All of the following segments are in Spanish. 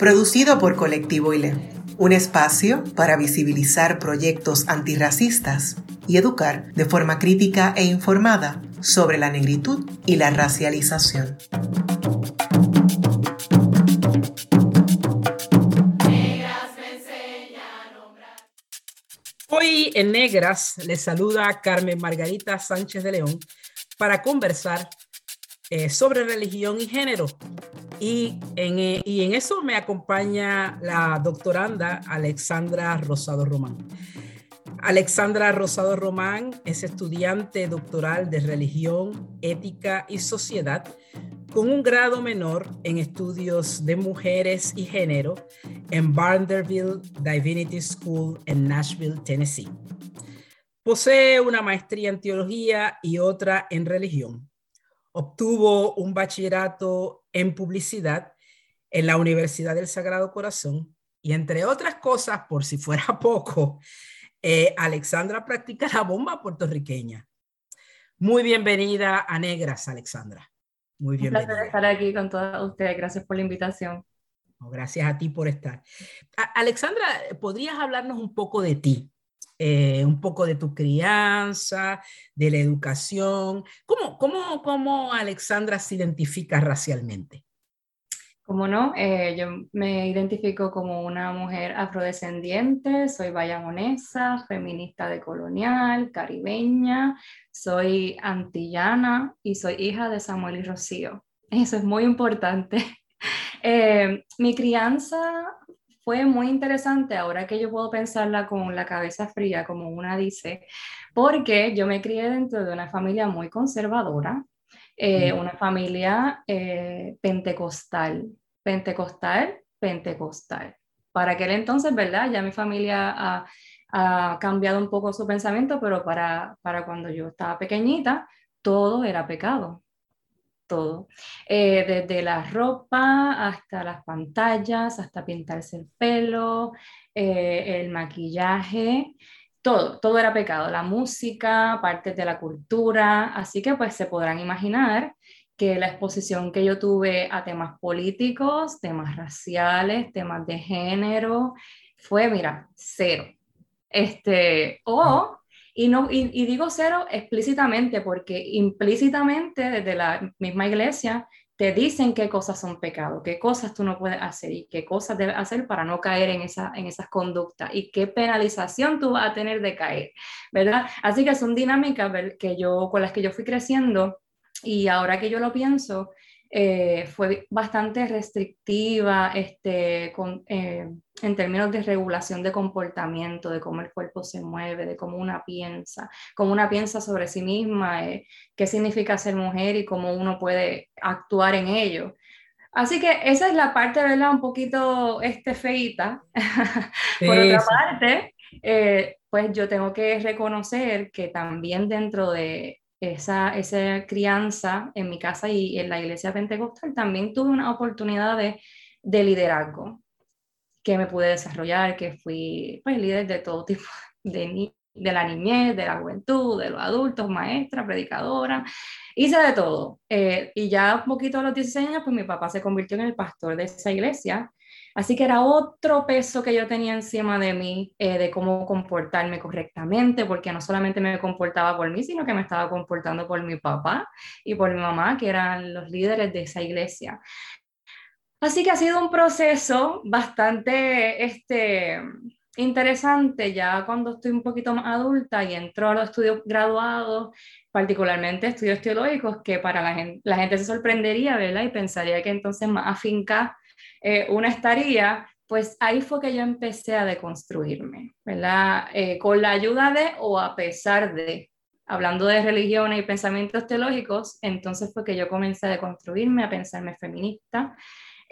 producido por Colectivo ILE, un espacio para visibilizar proyectos antirracistas y educar de forma crítica e informada sobre la negritud y la racialización. Hoy en Negras les saluda Carmen Margarita Sánchez de León para conversar eh, sobre religión y género y en, eh, y en eso me acompaña la doctoranda Alexandra Rosado Román. Alexandra Rosado Román es estudiante doctoral de religión, ética y sociedad con un grado menor en estudios de mujeres y género en Vanderbilt Divinity School en Nashville, Tennessee. Posee una maestría en teología y otra en religión. Obtuvo un bachillerato en publicidad en la Universidad del Sagrado Corazón y entre otras cosas, por si fuera poco, eh, Alexandra practica la bomba puertorriqueña. Muy bienvenida a Negras, Alexandra. Muy bienvenida. Un placer estar aquí con todos ustedes. Gracias por la invitación. gracias a ti por estar. Alexandra, ¿podrías hablarnos un poco de ti? Eh, un poco de tu crianza, de la educación. ¿Cómo, cómo, cómo Alexandra se identifica racialmente? Como no, eh, yo me identifico como una mujer afrodescendiente, soy bayamonesa, feminista de colonial, caribeña, soy antillana y soy hija de Samuel y Rocío. Eso es muy importante. Eh, mi crianza fue muy interesante ahora que yo puedo pensarla con la cabeza fría, como una dice, porque yo me crié dentro de una familia muy conservadora, eh, una familia eh, pentecostal, pentecostal, pentecostal. Para aquel entonces, ¿verdad? Ya mi familia ha, ha cambiado un poco su pensamiento, pero para, para cuando yo estaba pequeñita, todo era pecado todo, eh, desde la ropa hasta las pantallas, hasta pintarse el pelo, eh, el maquillaje, todo, todo era pecado, la música, partes de la cultura, así que pues se podrán imaginar que la exposición que yo tuve a temas políticos, temas raciales, temas de género, fue, mira, cero. Este, o y, no, y, digo cero explícitamente porque implícitamente desde la misma iglesia te dicen qué cosas son pecado, qué cosas tú no puedes hacer y qué cosas debes hacer para no caer en, esa, en esas conductas y qué penalización tú vas a tener de caer, ¿verdad? Así que son dinámicas que yo, con las que yo fui creciendo y ahora que yo lo pienso, eh, fue bastante restrictiva este, con, eh, en términos de regulación de comportamiento, de cómo el cuerpo se mueve, de cómo una piensa, cómo una piensa sobre sí misma, eh, qué significa ser mujer y cómo uno puede actuar en ello. Así que esa es la parte, ¿verdad? Un poquito este, feita. Por otra parte, pues yo tengo que reconocer que también dentro de esa, esa crianza en mi casa y en la iglesia pentecostal, también tuve una oportunidad de, de liderazgo que me pude desarrollar, que fui pues, líder de todo tipo, de, de la niñez, de la juventud, de los adultos, maestra, predicadora, hice de todo. Eh, y ya un poquito a los 16 años, pues mi papá se convirtió en el pastor de esa iglesia Así que era otro peso que yo tenía encima de mí, eh, de cómo comportarme correctamente, porque no solamente me comportaba por mí, sino que me estaba comportando por mi papá y por mi mamá, que eran los líderes de esa iglesia. Así que ha sido un proceso bastante este, interesante ya cuando estoy un poquito más adulta y entro a los estudios graduados, particularmente estudios teológicos, que para la gente, la gente se sorprendería, ¿verdad? Y pensaría que entonces más afinca eh, una estaría, pues ahí fue que yo empecé a deconstruirme, ¿verdad? Eh, con la ayuda de o a pesar de, hablando de religiones y pensamientos teológicos, entonces fue que yo comencé a deconstruirme, a pensarme feminista,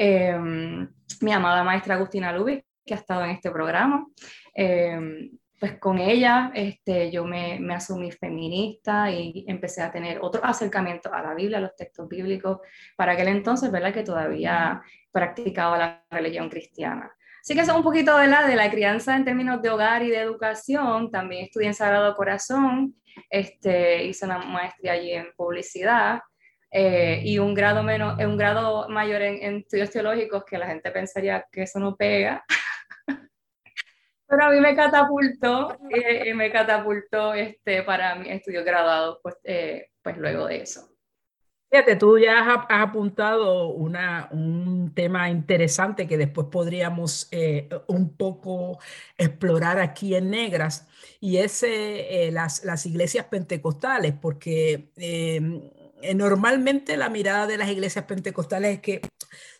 Em, mi amada maestra Agustina Lubis, que ha estado en este programa. Em, pues con ella este, yo me, me, asumí feminista y empecé a tener otro acercamiento a la Biblia, a los textos bíblicos, para aquel entonces, ¿verdad? Que todavía practicaba la religión cristiana. Así que eso es un poquito de la, de la crianza en términos de hogar y de educación. También estudié en Sagrado Corazón, este, hice una maestría allí en publicidad eh, y un grado, menos, un grado mayor en, en, estudios teológicos que la gente pensaría que eso no pega. Pero a mí me catapultó, eh, me catapultó este, para mi estudio graduado pues, eh, pues luego de eso. Fíjate, tú ya has, apuntado una, un tema interesante que después podríamos eh, un poco explorar aquí en Negras, y es eh, las, las, iglesias pentecostales, porque eh, normalmente la mirada de las iglesias pentecostales es que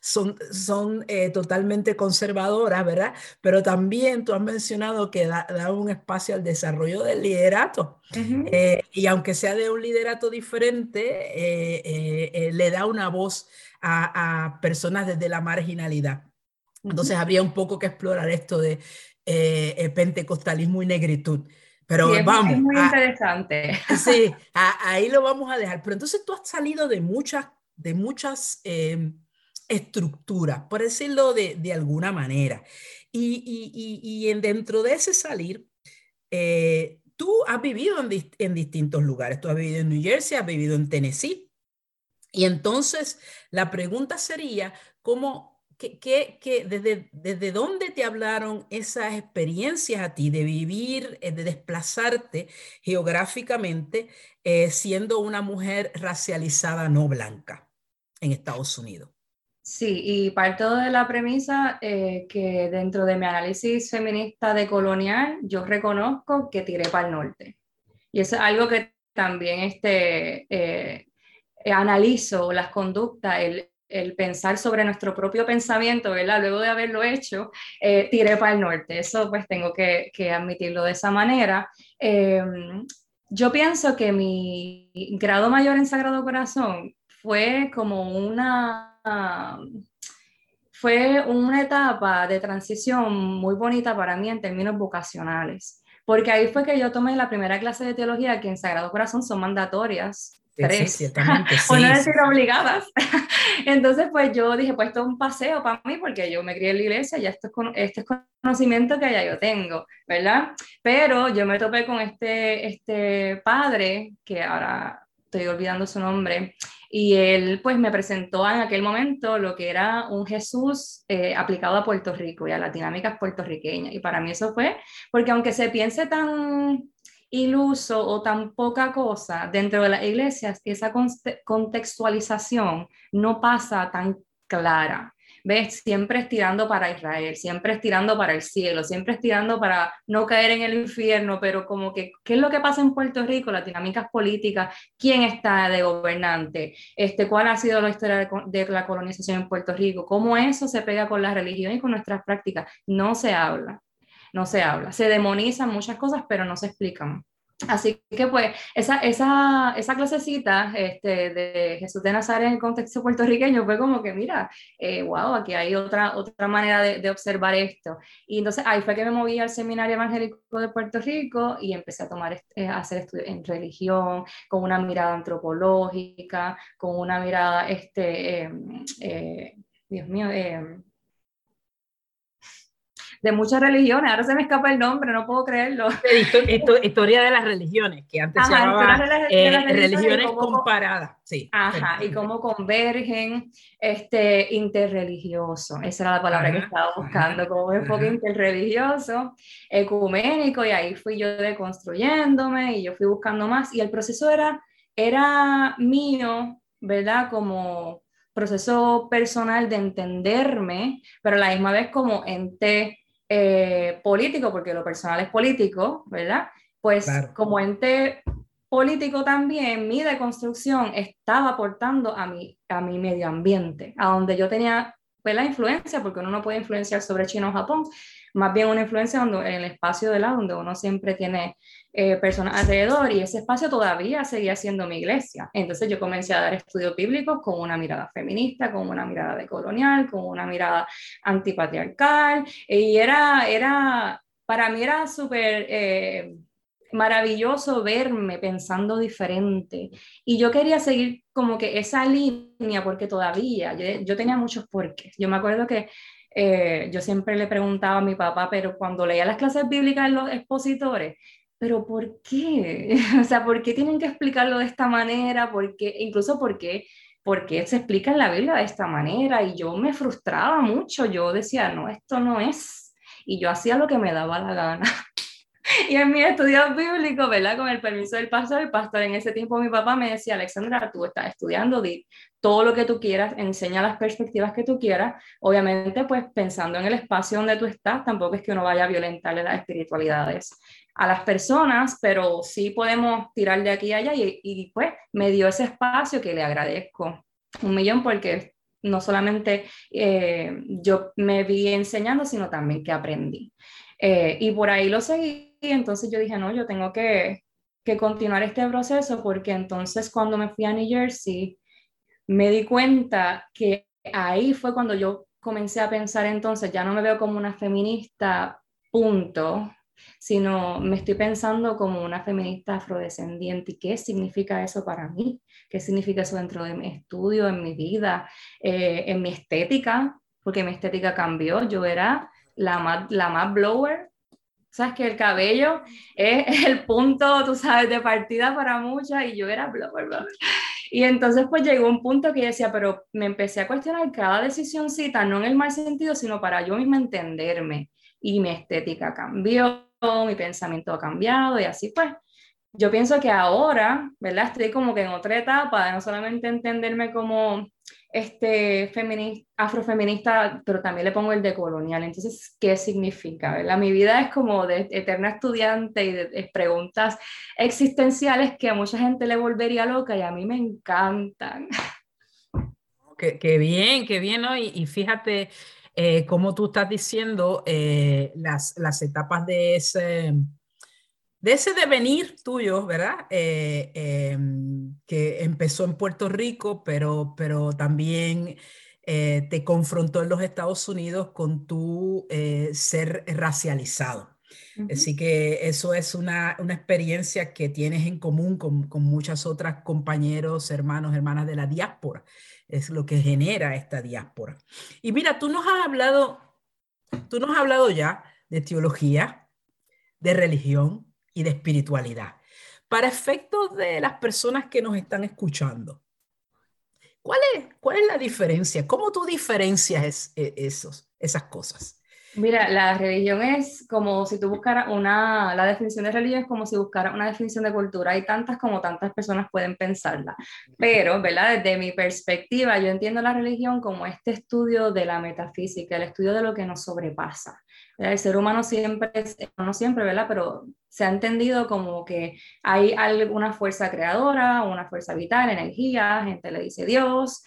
son, son eh, totalmente conservadoras, ¿verdad? Pero también tú has mencionado que da, un espacio al desarrollo del liderato. Eh, y aunque sea de un liderato diferente, le da una voz a, personas desde la marginalidad. Entonces habría un poco que explorar esto de pentecostalismo y negritud. Pero vamos. Es muy interesante. Sí, ahí lo vamos a dejar. Pero entonces tú has salido de muchas, de muchas em, estructuras, por decirlo de, de alguna manera. Y, y, y, en, dentro de ese salir, eh, tú has vivido en, en distintos lugares. Tú has vivido en New Jersey, has vivido en Tennessee. Y entonces la pregunta sería, ¿cómo, ¿Qué, desde, ¿Desde dónde te hablaron esas experiencias a ti de vivir, eh, de desplazarte geográficamente eh, siendo una mujer racializada no blanca en Estados Unidos? Sí, y parto de la premisa eh, que dentro de mi análisis feminista de colonial, yo reconozco que tiré para el norte. Y es algo que también este, analizo las conductas, el, el pensar sobre nuestro propio pensamiento, ¿verdad? Luego de haberlo hecho, eh, tiré para el norte. Eso pues tengo que, admitirlo de esa manera. Em, yo pienso que mi grado mayor en Sagrado Corazón fue como una... fue una etapa de transición muy bonita para mí en términos vocacionales, porque ahí fue que yo tomé la primera clase de teología que en Sagrado Corazón son mandatorias tres. Sí, sí, no decir obligadas. Entonces, pues yo dije, pues esto es un paseo para mí porque yo me crié en la iglesia y esto es, este es conocimiento que ya yo tengo, ¿verdad? Pero yo me topé con este, este padre, que ahora estoy olvidando su nombre, y él pues me presentó en aquel momento lo que era un Jesús eh, aplicado a Puerto Rico y a las dinámicas puertorriqueñas. Y para mí eso fue, porque aunque se piense tan iluso o tan poca cosa dentro de las iglesias, esa contextualización no pasa tan clara. ¿Ves? Siempre estirando para Israel, siempre estirando para el cielo, siempre estirando para no caer en el infierno, pero como que, ¿qué es lo que pasa en Puerto Rico? Las dinámicas políticas, ¿quién está de gobernante? Este, ¿Cuál ha sido la historia de, de la colonización en Puerto Rico? ¿Cómo eso se pega con la religión y con nuestras prácticas? No se habla no se habla. Se demonizan muchas cosas, pero no se explican. Así que pues esa, esa, esa clasecita este, de Jesús de Nazaret en el contexto puertorriqueño fue como que, mira, wow, eh, aquí hay otra, otra manera de, observar esto. Y entonces ahí fue que me moví al Seminario Evangélico de Puerto Rico y empecé a, tomar, eh, a hacer estudios en religión, con una mirada antropológica, con una mirada, este, em, eh, Dios mío, em, de muchas religiones. Ahora se me escapa el nombre, no puedo creerlo. historia de las religiones, que antes se llamaba eh, religiones, comparadas. Sí, Ajá, y cómo convergen este interreligioso. Esa era la palabra que estaba buscando, como un enfoque interreligioso, ecuménico, y ahí fui yo deconstruyéndome y yo fui buscando más. Y el proceso era, era mío, ¿verdad? Como proceso personal de entenderme, pero a la misma vez como ente eh, político, porque lo personal es político, ¿verdad? Pues como ente político también, mi deconstrucción estaba aportando a mi, a mi medio ambiente, a donde yo tenía pues, la influencia, porque uno no puede influenciar sobre China o Japón, más bien una influencia donde, en el espacio de la donde uno siempre tiene eh, personas alrededor y ese espacio todavía seguía siendo mi iglesia. Entonces yo comencé a dar estudios bíblicos con una mirada feminista, con una mirada decolonial, con una mirada antipatriarcal y era, era para mí era súper... Eh, maravilloso verme pensando diferente. Y yo quería seguir como que esa línea, porque todavía yo, tenía muchos porqués. Yo me acuerdo que eh, yo siempre le preguntaba a mi papá, pero cuando leía las clases bíblicas en los expositores, pero ¿por qué? o sea, ¿por qué tienen que explicarlo de esta manera? ¿Por qué? Incluso ¿por qué? Porque se explica en la Biblia de esta manera y yo me frustraba mucho, yo decía, no, esto no es. Y yo hacía lo que me daba la gana. y en mi estudio bíblico, ¿verdad? Con el permiso del pastor, el pastor en ese tiempo, mi papá me decía, Alexandra, tú estás estudiando, di todo lo que tú quieras, enseña las perspectivas que tú quieras, obviamente pues pensando en el espacio donde tú estás, tampoco es que uno vaya a violentarle las espiritualidades a las personas, pero sí podemos tirar de aquí a allá y, y pues me dio ese espacio que le agradezco un millón porque no solamente eh, yo me vi enseñando, sino también que aprendí. Eh, y por ahí lo seguí entonces yo dije, no, yo tengo que, que continuar este proceso porque entonces cuando me fui a New Jersey, me di cuenta que ahí fue cuando yo comencé a pensar entonces, ya no me veo como una feminista, punto, sino me estoy pensando como una feminista afrodescendiente. ¿Y qué significa eso para mí? ¿Qué significa eso dentro de mi estudio, en mi vida, eh, en mi estética? Porque mi estética cambió. Yo era la más, la más blower Sabes que el cabello es el punto, tú sabes, de partida para muchas y yo era bla, bla. Y entonces pues llegó un punto que decía, pero me empecé a cuestionar cada decisióncita, no en el mal sentido, sino para yo misma entenderme. Y mi estética cambió, mi pensamiento ha cambiado y así pues. Yo pienso que ahora, ¿verdad? Estoy como que en otra etapa de no solamente entenderme como este, feminista, afrofeminista, pero también le pongo el de colonial. Entonces, ¿qué significa? Mi vida es como de eterna estudiante y de, preguntas existenciales que a mucha gente le volvería loca y a mí me encantan. Qué, bien, qué bien, ¿no? Y, fíjate eh, cómo tú estás diciendo eh, las, las etapas de ese de ese devenir tuyo, ¿verdad? Eh, em, que empezó en Puerto Rico, pero, pero también eh, te confrontó en los Estados Unidos con tu eh, ser racializado. Así que eso es una, una, experiencia que tienes en común con, con muchas otras compañeros, hermanos, hermanas de la diáspora. Es lo que genera esta diáspora. Y mira, tú nos has hablado, tú nos has hablado ya de teología, de religión, y de espiritualidad. Para efectos de las personas que nos están escuchando, ¿cuál es, cuál es la diferencia? ¿Cómo tú diferencias e, esos, esas cosas? Mira, la religión es como si tú buscaras una, la definición de religión es como si buscaras una definición de cultura. Hay tantas como tantas personas pueden pensarla. Pero, ¿verdad? Desde mi perspectiva, yo entiendo la religión como este estudio de la metafísica, el estudio de lo que nos sobrepasa. El ser humano siempre, no siempre, ¿verdad? Pero se ha entendido como que hay alguna fuerza creadora, una fuerza vital, energía, gente le dice Dios,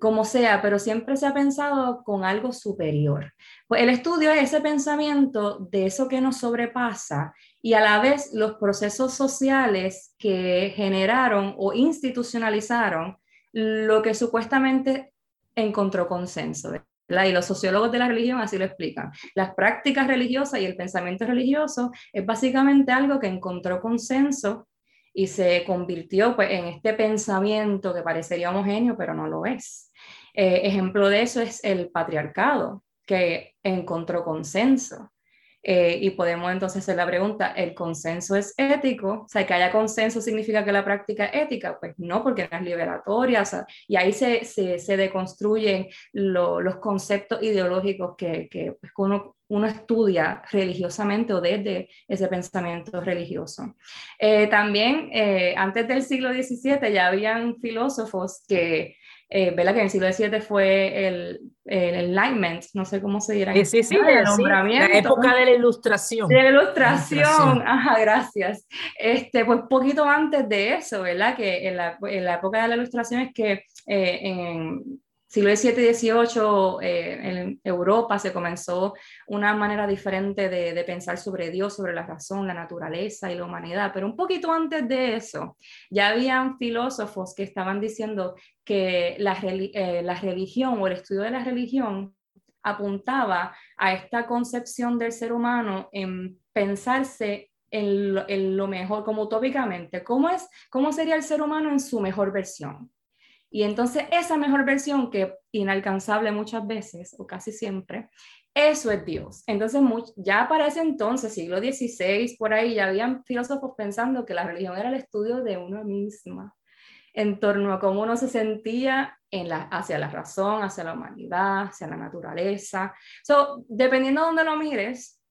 como sea, pero siempre se ha pensado con algo superior. Pues el estudio es ese pensamiento de eso que nos sobrepasa y a la vez los procesos sociales que generaron o institucionalizaron lo que supuestamente encontró consenso. Y los sociólogos de la religión así lo explican. Las prácticas religiosas y el pensamiento religioso es básicamente algo que encontró consenso y se convirtió pues, en este pensamiento que parecería homogéneo, pero no lo es. Eh, ejemplo de eso es el patriarcado, que encontró consenso. Eh, y podemos entonces hacer la pregunta, ¿el consenso es ético? O sea, que haya consenso significa que la práctica es ética. Pues no, porque no es liberatoria. O sea, y ahí se, se, se deconstruyen los conceptos ideológicos que, que pues, uno, uno, estudia religiosamente o desde ese pensamiento religioso. Eh, también, eh, antes del siglo XVII ya habían filósofos que eh, Que en el siglo XVII fue el, el, Enlightenment, no sé cómo se dirá. Sí, sí, sí, el nombramiento. la época de la ilustración. De la ilustración, ajá, gracias. Este, pues poquito antes de eso, ¿verdad? Que en la, en la época de la ilustración es que eh, en, siglo XVII XVIII en Europa se comenzó una manera diferente de, de, pensar sobre Dios, sobre la razón, la naturaleza y la humanidad, pero un poquito antes de eso ya habían filósofos que estaban diciendo que la, eh, la religión o el estudio de la religión apuntaba a esta concepción del ser humano en pensarse en lo, en lo, mejor, como utópicamente, ¿cómo, es, ¿cómo sería el ser humano en su mejor versión? Y entonces esa mejor versión, que inalcanzable muchas veces o casi siempre, eso es Dios. Entonces ya para ese entonces, siglo XVI, por ahí, ya habían filósofos pensando que la religión era el estudio de uno misma en torno a cómo uno se sentía en la, hacia la razón, hacia la humanidad, hacia la naturaleza. So, dependiendo de dónde lo mires,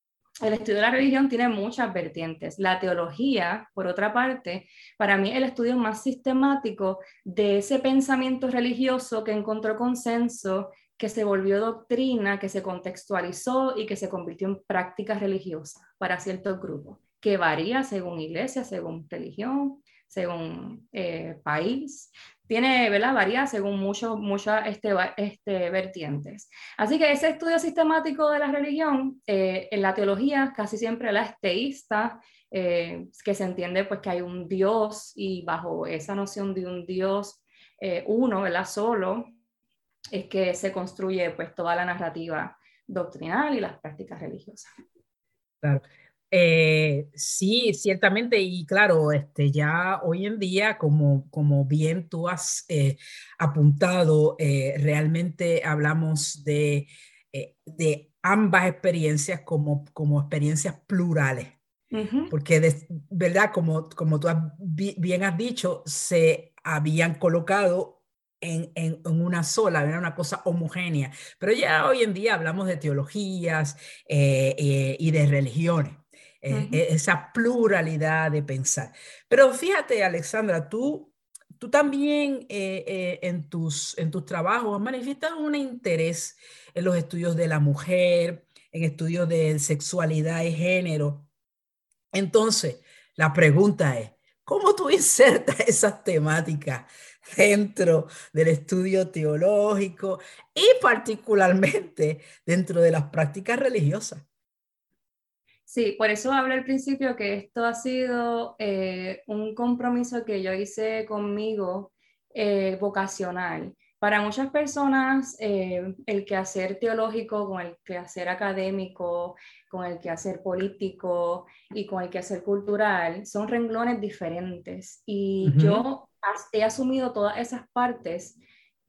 el estudio de la religión tiene muchas vertientes. La teología, por otra parte, para mí el estudio más sistemático de ese pensamiento religioso que encontró consenso, que se volvió doctrina, que se contextualizó y que se convirtió en práctica religiosa para ciertos grupos, que varía según iglesia, según religión, según eh, país tiene, ¿verdad? Varía según muchos muchas este, este, vertientes. Así que ese estudio sistemático de la religión, eh, en la teología casi siempre la es teísta, eh, que se entiende pues que hay un Dios y bajo esa noción de un Dios eh, uno, ¿verdad? Solo, es que se construye pues toda la narrativa doctrinal y las prácticas religiosas. Claro. Eh, sí, ciertamente, y claro, este, ya hoy en día, como, como bien tú has eh, apuntado, eh, realmente hablamos de, de ambas experiencias como, como experiencias plurales. Porque, de, ¿verdad? Como, como tú bien has dicho, se habían colocado en, en, en, una sola, era una cosa homogénea. Pero ya hoy en día hablamos de teologías y de religiones. Eh, e, esa pluralidad de pensar. Pero fíjate, Alexandra, tú, tú también eh, eh, en, tus, en tus trabajos manifiestas un interés en los estudios de la mujer, en estudios de sexualidad y género. Entonces, la pregunta es, ¿cómo tú insertas esas temáticas dentro del estudio teológico y particularmente dentro de las prácticas religiosas? Sí, por eso hablo al principio que esto ha sido eh, un compromiso que yo hice conmigo eh, vocacional. Para muchas personas, eh, el quehacer teológico con el quehacer académico, con el quehacer político y con el quehacer cultural son renglones diferentes. Y yo he asumido todas esas partes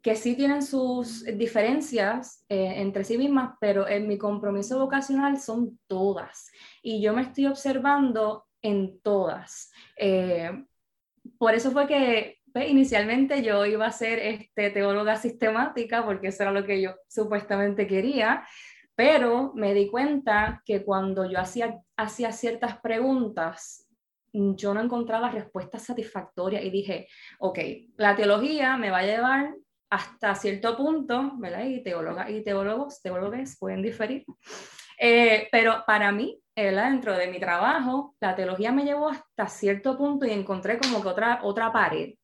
que sí tienen sus diferencias eh, entre sí mismas, pero en mi compromiso vocacional son todas. Y yo me estoy observando en todas. Eh, por eso fue que pues, inicialmente yo iba a ser este, teóloga sistemática, porque eso era lo que yo supuestamente quería, pero me di cuenta que cuando yo hacía, hacía ciertas preguntas, yo no encontraba respuestas satisfactorias y dije, ok, la teología me va a llevar hasta cierto punto, ¿verdad? Y, teóloga, y teólogos, teólogos pueden diferir. Eh, pero para mí, ¿verdad? dentro de mi trabajo, la teología me llevó hasta cierto punto y encontré como que otra, otra pared.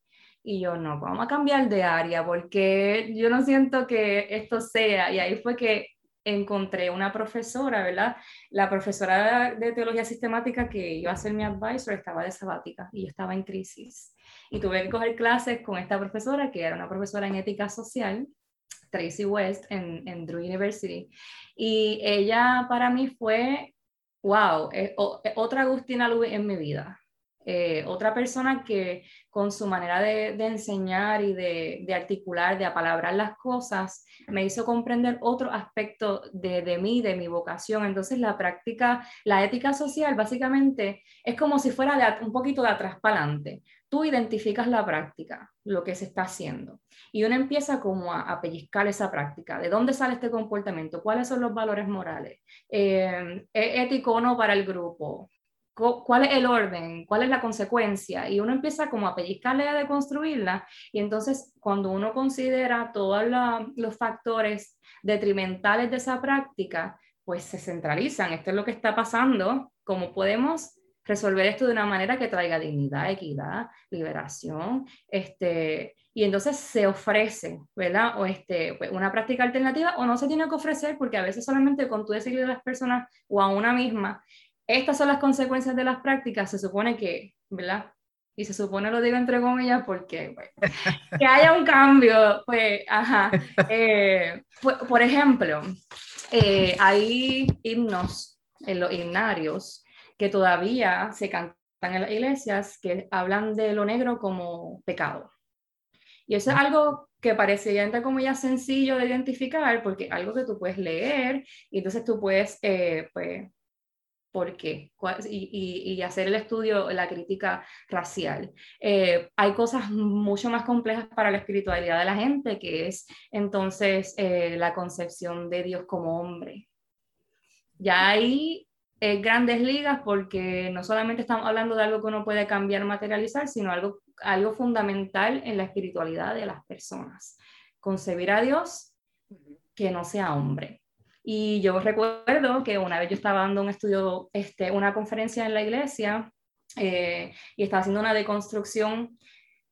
Y yo, no, vamos a cambiar de área porque yo no siento que esto sea. Y ahí fue que encontré una profesora, ¿verdad? La profesora de teología sistemática que iba a ser mi advisor estaba de sabática y yo estaba en crisis y tuve que coger clases con esta profesora, que era una profesora en ética social, Tracy West, en, en Drew University. Y ella para mí fue, wow, eh, otra Agustina Luis en mi vida. Eh, otra persona que con su manera de, de enseñar y de, de, articular, de apalabrar las cosas, me hizo comprender otro aspecto de, de, mí, de mi vocación. Entonces la práctica, la ética social básicamente es como si fuera un poquito de atrás para adelante tú identificas la práctica, lo que se está haciendo, y uno empieza como a, pellizcar esa práctica. ¿De dónde sale este comportamiento? ¿Cuáles son los valores morales? Eh, ¿Es ético o no para el grupo? ¿Cuál es el orden? ¿Cuál es la consecuencia? Y uno empieza como a pellizcarla y a deconstruirla. Y entonces cuando uno considera todos los factores detrimentales de esa práctica, pues se centralizan. Esto es lo que está pasando. ¿Cómo podemos resolver esto de una manera que traiga dignidad, equidad, liberación, este, y entonces se ofrece, ¿verdad? O este, pues, una práctica alternativa o no se tiene que ofrecer porque a veces solamente con tú decirle a las personas o a una misma, estas son las consecuencias de las prácticas, se supone que, ¿verdad? Y se supone lo digo entre comillas porque que haya un cambio, pues, ajá. Eh, por, ejemplo, eh, hay himnos en los himnarios que todavía se cantan en las iglesias que hablan de lo negro como pecado. Y eso es algo que parecería, entre comillas, sencillo de identificar, porque algo que tú puedes leer y entonces tú puedes, eh, pues, ¿por qué? Y, y, hacer el estudio, la crítica racial. Eh, hay cosas mucho más complejas para la espiritualidad de la gente, que es entonces eh, la concepción de Dios como hombre. Ya hay grandes ligas porque no solamente estamos hablando de algo que uno puede cambiar, materializar, sino algo algo fundamental en la espiritualidad de las personas. Concebir a Dios que no sea hombre. Y yo recuerdo que una vez yo estaba dando un estudio, este, una conferencia en la iglesia eh, y estaba haciendo una deconstrucción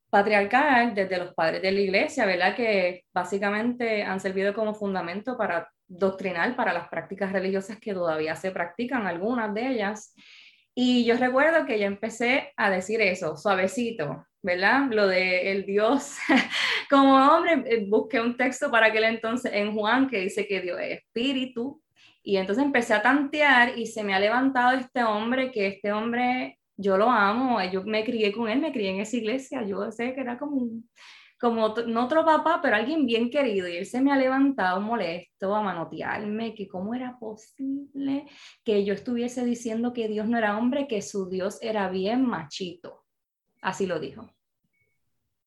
patriarcal desde los padres de la iglesia, ¿verdad? Que básicamente han servido como fundamento para doctrinal para las prácticas religiosas que todavía se practican, algunas de ellas. Y yo recuerdo que yo empecé a decir eso, suavecito, ¿verdad? Lo de el Dios como hombre, eh, busqué un texto para aquel entonces en Juan que dice que Dios es espíritu, y entonces empecé a tantear y se me ha levantado este hombre, que este hombre yo lo amo, yo me crié con él, me crié en esa iglesia, yo sé que era como un, como no otro papá, pero alguien bien querido, y él se me ha levantado molesto a manotearme, que cómo era posible que yo estuviese diciendo que Dios no era hombre, que su Dios era bien machito. Así lo dijo.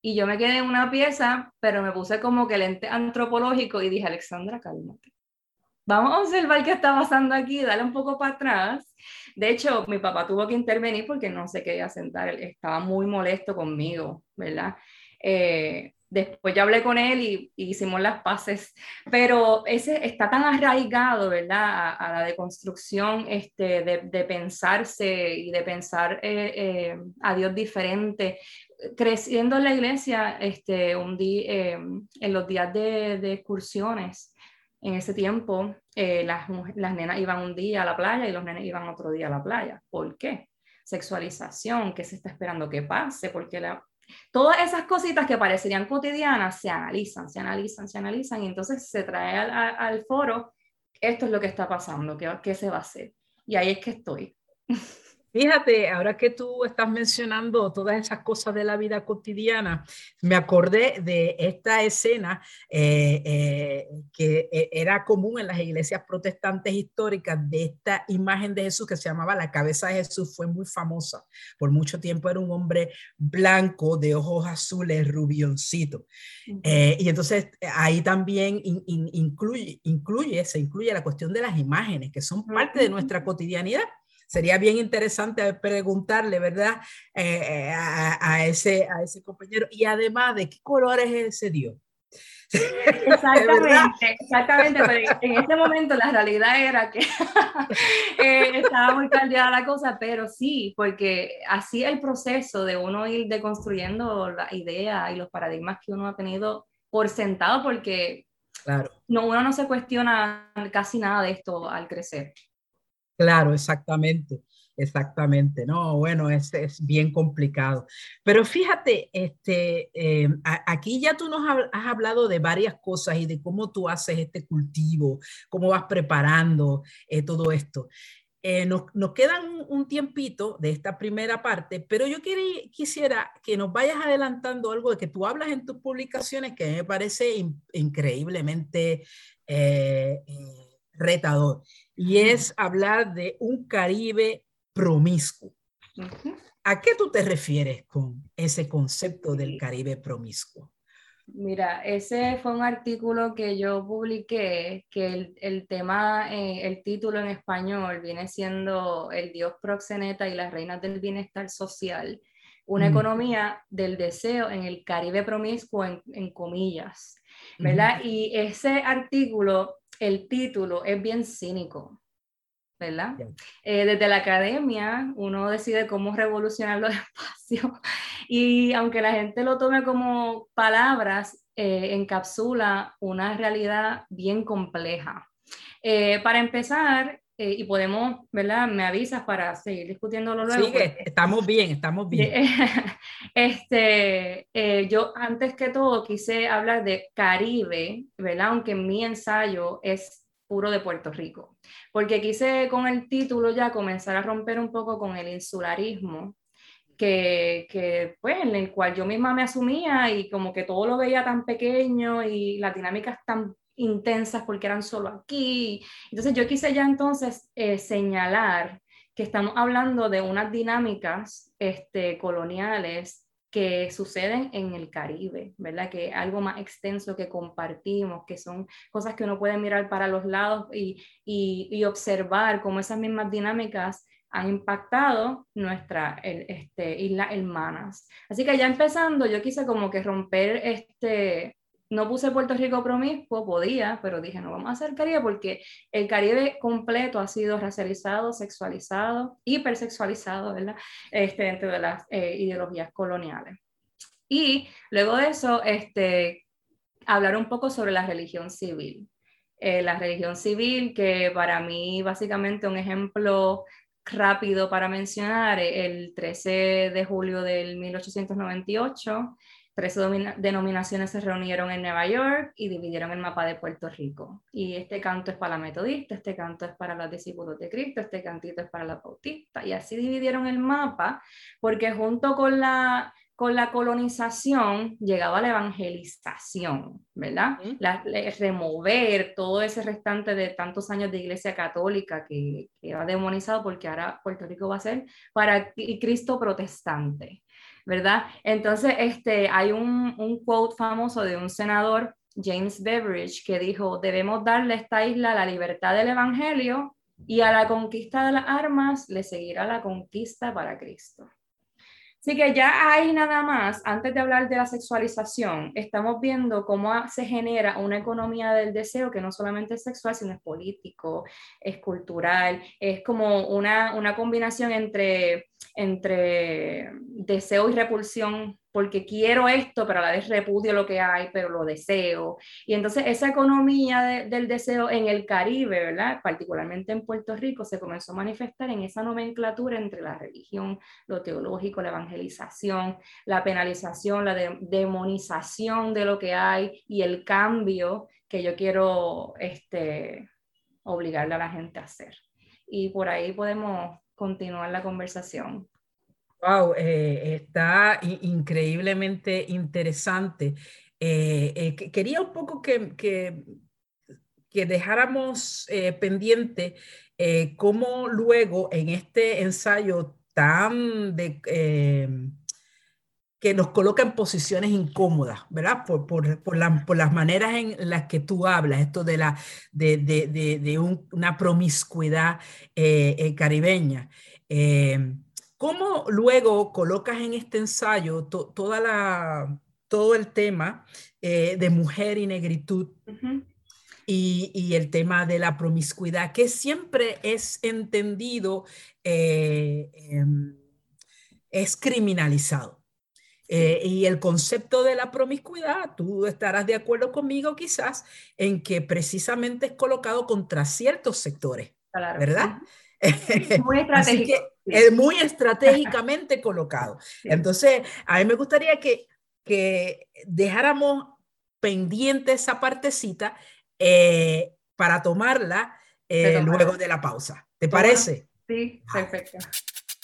Y yo me quedé en una pieza, pero me puse como que lente antropológico y dije, Alexandra, cálmate. Vamos a observar qué está pasando aquí, dale un poco para atrás. De hecho, mi papá tuvo que intervenir porque no se quería sentar, él estaba muy molesto conmigo, ¿verdad? Eh, después ya hablé con él y, hicimos las paces, pero ese está tan arraigado, ¿verdad? A, la deconstrucción este, de, pensarse y de pensar eh, eh, a Dios diferente. Creciendo en la iglesia, este, un día, en los días de, excursiones, en ese tiempo, las, las nenas iban un día a la playa y los nenes iban otro día a la playa. ¿Por qué? Sexualización, ¿qué se está esperando que pase? Porque la, Todas esas cositas que parecerían cotidianas se analizan, se analizan, se analizan y entonces se trae al, foro, esto es lo que está pasando, ¿qué, ¿qué se va a hacer? Y ahí es que estoy. Fíjate, ahora que tú estás mencionando todas esas cosas de la vida cotidiana, me acordé de esta escena eh, eh, que eh, era común en las iglesias protestantes históricas de esta imagen de Jesús que se llamaba la cabeza de Jesús, fue muy famosa. Por mucho tiempo era un hombre blanco, de ojos azules, rubioncito. y entonces ahí también incluye, incluye, se incluye la cuestión de las imágenes, que son parte de nuestra cotidianidad sería bien interesante preguntarle, ¿verdad? Eh, eh, a, ese, a ese compañero. Y además, ¿de qué color es ese Dios? Exactamente, exactamente, pero en ese momento la realidad era que eh, estaba muy caldeada la cosa, pero sí, porque así el proceso de uno ir deconstruyendo la idea y los paradigmas que uno ha tenido por sentado, porque claro. no, uno no se cuestiona casi nada de esto al crecer. Claro, exactamente, exactamente, no, bueno, es, es bien complicado. Pero fíjate, este, eh, aquí ya tú nos has hablado de varias cosas y de cómo tú haces este cultivo, cómo vas preparando eh, todo esto. Eh, nos, nos, quedan un tiempito de esta primera parte, pero yo quisiera que nos vayas adelantando algo de que tú hablas en tus publicaciones que me parece increíblemente retador y es hablar de un Caribe promiscuo. ¿A qué tú te refieres con ese concepto del Caribe promiscuo? Mira, ese fue un artículo que yo publiqué, que el, tema, eh, el título en español viene siendo El Dios proxeneta y las reinas del bienestar social, una mm. economía del deseo en el Caribe promiscuo, en, comillas, ¿verdad? Y ese artículo el título es bien cínico, ¿verdad? Eh, desde la academia uno decide cómo revolucionar los espacios y aunque la gente lo tome como palabras, eh, encapsula una realidad bien compleja. Eh, para empezar, y podemos, ¿verdad? Me avisas para seguir discutiéndolo luego. Sí, estamos bien, estamos bien. este, yo antes que todo quise hablar de Caribe, ¿verdad? Aunque mi ensayo es puro de Puerto Rico, porque quise con el título ya comenzar a romper un poco con el insularismo, que, que, pues, en el cual yo misma me asumía y como que todo lo veía tan pequeño y las dinámicas tan intensas porque eran solo aquí. Entonces yo quise ya entonces eh, señalar que estamos hablando de unas dinámicas este, coloniales que suceden en el Caribe, ¿verdad? Que algo más extenso que compartimos, que son cosas que uno puede mirar para los lados y, y, observar cómo esas mismas dinámicas han impactado nuestra este, isla hermanas. Así que ya empezando, yo quise como que romper este, no puse Puerto Rico promiscuo, podía, pero dije, no vamos a hacer Caribe porque el Caribe completo ha sido racializado, sexualizado, hipersexualizado, ¿verdad? Este, dentro de las eh, ideologías coloniales. Y luego de eso, este, hablar un poco sobre la religión civil. Eh, la religión civil, que para mí básicamente un ejemplo rápido para mencionar, el 13 de julio del 1898, Tres denominaciones se reunieron en Nueva York y dividieron el mapa de Puerto Rico. Y este canto es para la metodista, este canto es para los discípulos de Cristo, este cantito es para la bautista. Y así dividieron el mapa porque junto con la, con la colonización llegaba la evangelización, ¿verdad? La, remover todo ese restante de tantos años de iglesia católica que, que ha demonizado porque ahora Puerto Rico va a ser para Cristo protestante. ¿Verdad? Entonces, este, hay un, un quote famoso de un senador, James Beveridge, que dijo, debemos darle a esta isla la libertad del Evangelio y a la conquista de las armas le seguirá la conquista para Cristo. Así que ya ahí nada más, antes de hablar de la sexualización, estamos viendo cómo se genera una economía del deseo que no solamente es sexual, sino es político, es cultural, es como una, una combinación entre entre deseo y repulsión, porque quiero esto, pero a la vez repudio lo que hay, pero lo deseo. Y entonces esa economía del deseo en el Caribe, ¿verdad? Particularmente en Puerto Rico, se comenzó a manifestar en esa nomenclatura entre la religión, lo teológico, la evangelización, la penalización, la demonización de lo que hay y el cambio que yo quiero este, obligarle a la gente a hacer. Y por ahí podemos continuar la conversación. Wow, eh, está increíblemente interesante. Eh, eh, quería un poco que, que, que dejáramos pendiente cómo luego en este ensayo tan de que nos coloca en posiciones incómodas, ¿verdad? Por, por, por, por, las maneras en las que tú hablas, esto de, la, de, de, de, una promiscuidad eh, eh, caribeña. Eh, ¿Cómo luego colocas en este ensayo toda la, todo el tema de mujer y negritud? Y, y, el tema de la promiscuidad, que siempre es entendido, em, es criminalizado. Eh, y el concepto de la promiscuidad, tú estarás de acuerdo conmigo quizás en que precisamente es colocado contra ciertos sectores, ¿verdad? Muy estratégico. es muy estratégicamente colocado. Entonces, a mí me gustaría que, que dejáramos pendiente esa partecita eh, para tomarla eh, luego de la pausa. ¿Te parece? Sí, perfecto.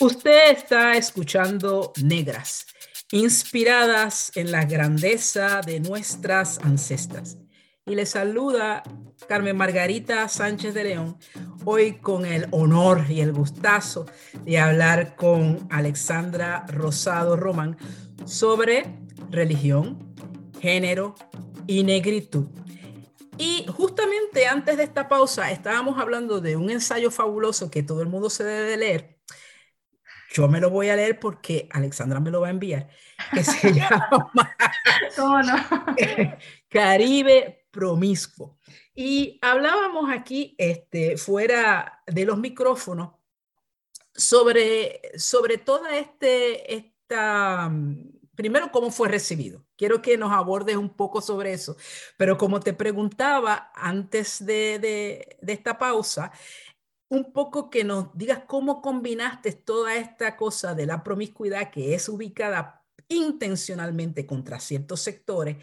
Usted está escuchando Negras, inspiradas en la grandeza de nuestras ancestras. Y le saluda Carmen Margarita Sánchez de León, hoy con el honor y el gustazo de hablar con Alexandra Rosado Román sobre religión, género y negritud. Y justamente antes de esta pausa estábamos hablando de un ensayo fabuloso que todo el mundo se debe de leer. Yo me lo voy a leer porque Alexandra me lo va a enviar, que se llama ¿Cómo no? Caribe Promiscuo. Y hablábamos aquí, este, fuera de los micrófonos, sobre, sobre toda este, esta, primero, cómo fue recibido. Quiero que nos abordes un poco sobre eso. Pero como te preguntaba antes de, de, de esta pausa, un poco que nos digas cómo combinaste toda esta cosa de la promiscuidad que es ubicada intencionalmente contra ciertos sectores,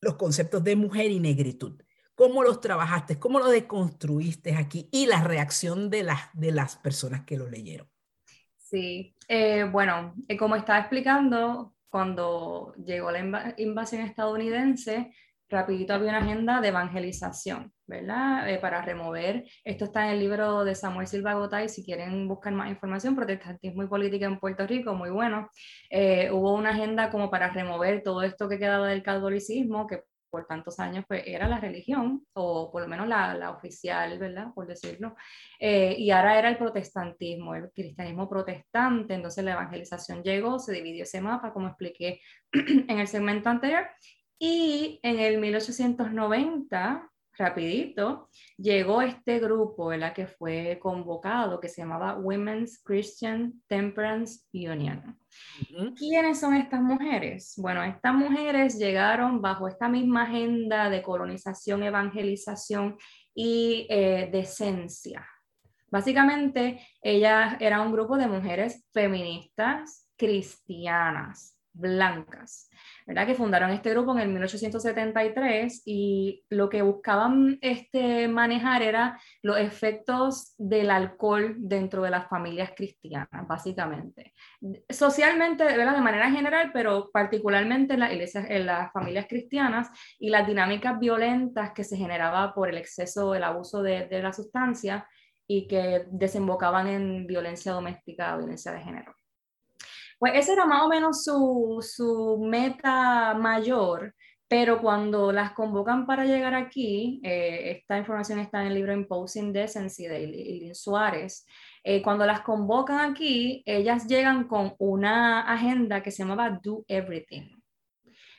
los conceptos de mujer y negritud. ¿Cómo los trabajaste? ¿Cómo los deconstruiste aquí? Y la reacción de las, de las personas que lo leyeron. Sí, eh, bueno, eh, como estaba explicando, cuando llegó la invasión estadounidense, rapidito había una agenda de evangelización, ¿verdad? Eh, para remover, esto está en el libro de Samuel Silva Gotay, si quieren buscar más información, protestantismo y política en Puerto Rico, muy bueno. hubo una agenda como para remover todo esto que quedaba del catolicismo, que por tantos años pues era la religión, o por lo menos la, la oficial, ¿verdad? Por decirlo. Eh, y ahora era el protestantismo, el cristianismo protestante, entonces la evangelización llegó, se dividió ese mapa, como expliqué en el segmento anterior, y en el 1890 rapidito, llegó este grupo, la que fue convocado, que se llamaba Women's Christian Temperance Union. ¿Quiénes son estas mujeres? Bueno, estas mujeres llegaron bajo esta misma agenda de colonización, evangelización y eh, decencia. Básicamente, ellas eran un grupo de mujeres feministas cristianas, blancas, ¿verdad? que fundaron este grupo en el 1873 y lo que buscaban este, manejar era los efectos del alcohol dentro de las familias cristianas, básicamente. Socialmente, de manera general, pero particularmente en, la en las familias cristianas y las dinámicas violentas que se generaba por el exceso, el abuso de, de la sustancia y que desembocaban en violencia doméstica, violencia de género. Pues esa era más o menos su, su meta mayor, pero cuando las convocan para llegar aquí, eh, esta información está en el libro Imposing Decency de Lynn Suárez, eh, cuando las convocan aquí, ellas llegan con una agenda que se llamaba Do Everything.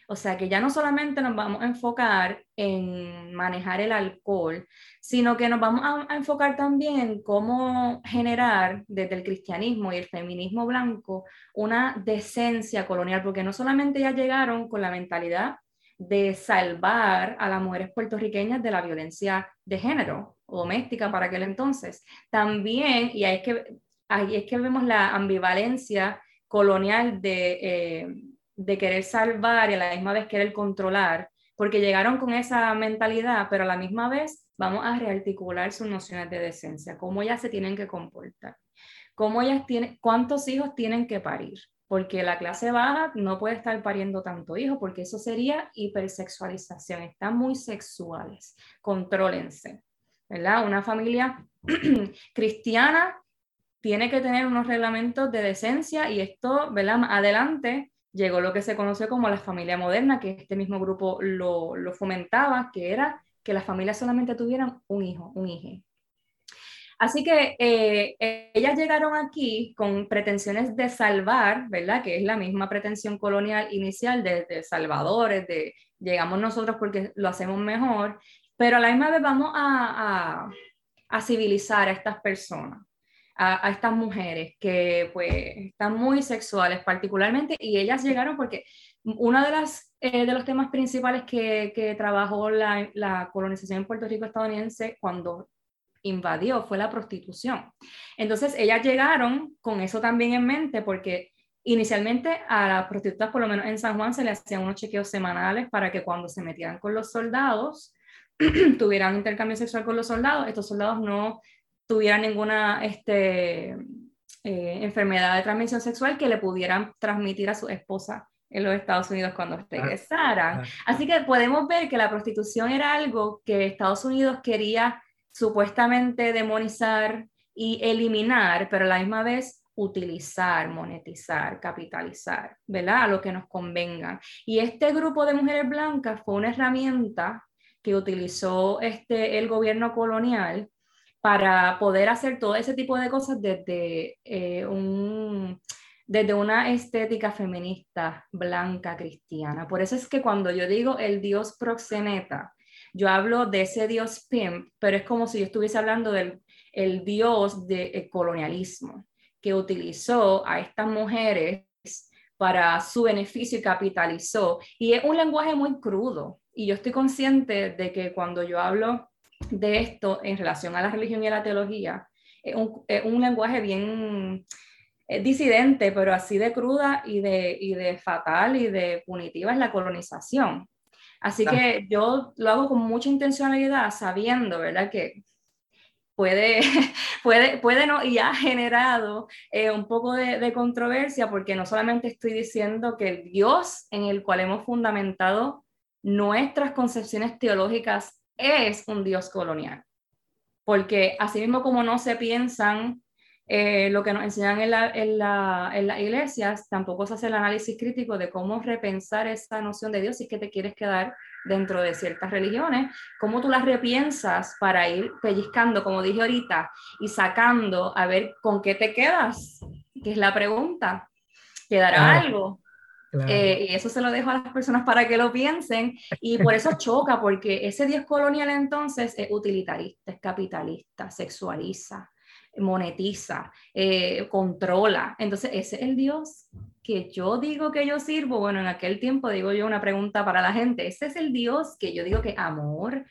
O sea que ya no solamente nos vamos a enfocar en manejar el alcohol, sino que nos vamos a, enfocar también en cómo generar desde el cristianismo y el feminismo blanco una decencia colonial, porque no solamente ya llegaron con la mentalidad de salvar a las mujeres puertorriqueñas de la violencia de género o doméstica para aquel entonces, también, y ahí es que, ahí es que vemos la ambivalencia colonial de... Eh, de querer salvar y a la misma vez querer controlar, porque llegaron con esa mentalidad, pero a la misma vez vamos a rearticular sus nociones de decencia, cómo ellas se tienen que comportar, cómo ellas tienen, cuántos hijos tienen que parir, porque la clase baja no puede estar pariendo tanto hijo, porque eso sería hipersexualización, están muy sexuales, contrólense, ¿verdad? Una familia cristiana tiene que tener unos reglamentos de decencia y esto, ¿verdad? Adelante llegó lo que se conoce como la familia moderna, que este mismo grupo lo, fomentaba, que era que las familias solamente tuvieran un hijo, un hijo. Así que eh, ellas llegaron aquí con pretensiones de salvar, ¿verdad? Que es la misma pretensión colonial inicial de, salvadores, de llegamos nosotros porque lo hacemos mejor, pero a la misma vez vamos a, a civilizar a estas personas a, estas mujeres que pues están muy sexuales particularmente y ellas llegaron porque uno de, las, eh, de los temas principales que, que trabajó la, la, colonización en Puerto Rico estadounidense cuando invadió fue la prostitución. Entonces ellas llegaron con eso también en mente porque inicialmente a las prostitutas, por lo menos en San Juan, se le hacían unos chequeos semanales para que cuando se metieran con los soldados, tuvieran intercambio sexual con los soldados, estos soldados no tuviera ninguna este, eh, enfermedad de transmisión sexual que le pudieran transmitir a su esposa en los Estados Unidos cuando regresaran. Así que podemos ver que la prostitución era algo que Estados Unidos quería supuestamente demonizar y eliminar, pero a la misma vez utilizar, monetizar, capitalizar, ¿verdad? A lo que nos convenga. Y este grupo de mujeres blancas fue una herramienta que utilizó este, el gobierno colonial para poder hacer todo ese tipo de cosas desde, eh, un, desde una estética feminista, blanca, cristiana. Por eso es que cuando yo digo el dios proxeneta, yo hablo de ese dios pimp, pero es como si yo estuviese hablando del el dios del de, colonialismo, que utilizó a estas mujeres para su beneficio y capitalizó. Y es un lenguaje muy crudo. Y yo estoy consciente de que cuando yo hablo de esto en relación a la religión y a la teología, es un, un lenguaje bien disidente, pero así de cruda y de, y de fatal y de punitiva es la colonización. Así que yo lo hago con mucha intencionalidad, sabiendo, ¿verdad? Que puede, puede, puede no, y ha generado eh, un poco de, de, controversia porque no solamente estoy diciendo que el Dios en el cual hemos fundamentado nuestras concepciones teológicas es un Dios colonial, porque así mismo como no se piensan eh, lo que nos enseñan en, la, en, la, en las iglesias, tampoco se hace el análisis crítico de cómo repensar esa noción de Dios si es que te quieres quedar dentro de ciertas religiones, cómo tú las repiensas para ir pellizcando, como dije ahorita, y sacando a ver con qué te quedas, que es la pregunta. ¿Quedará algo? Eh, y eso se lo dejo a las personas para que lo piensen. Y por eso choca, porque ese Dios colonial entonces es utilitarista, es capitalista, sexualiza, monetiza, eh, controla. Entonces ese es el Dios que yo digo que yo sirvo, bueno, en aquel tiempo digo yo una pregunta para la gente, ese es el Dios que yo digo que amor,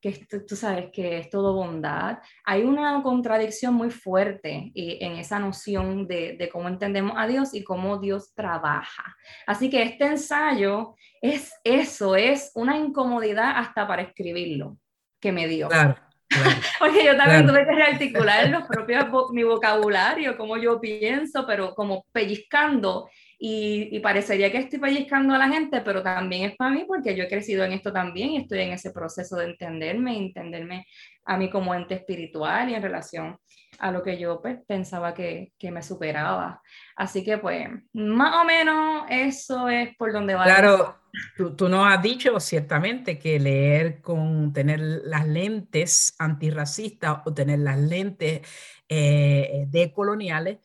que tú sabes que es todo bondad. Hay una contradicción muy fuerte en esa noción de, de, cómo entendemos a Dios y cómo Dios trabaja. Así que este ensayo es eso, es una incomodidad hasta para escribirlo que me dio. Claro. Porque yo también tuve que rearticular los propios, mi vocabulario, cómo yo pienso, pero como pellizcando y, parecería que estoy pellizcando a la gente, pero también es para mí porque yo he crecido en esto también y estoy en ese proceso de entenderme, entenderme a mí como ente espiritual y en relación a lo que yo pues, pensaba que, que me superaba. Así que pues más o menos eso es por donde va. Claro, tú, tú nos has dicho ciertamente que leer con tener las lentes antirracistas o tener las lentes eh, decoloniales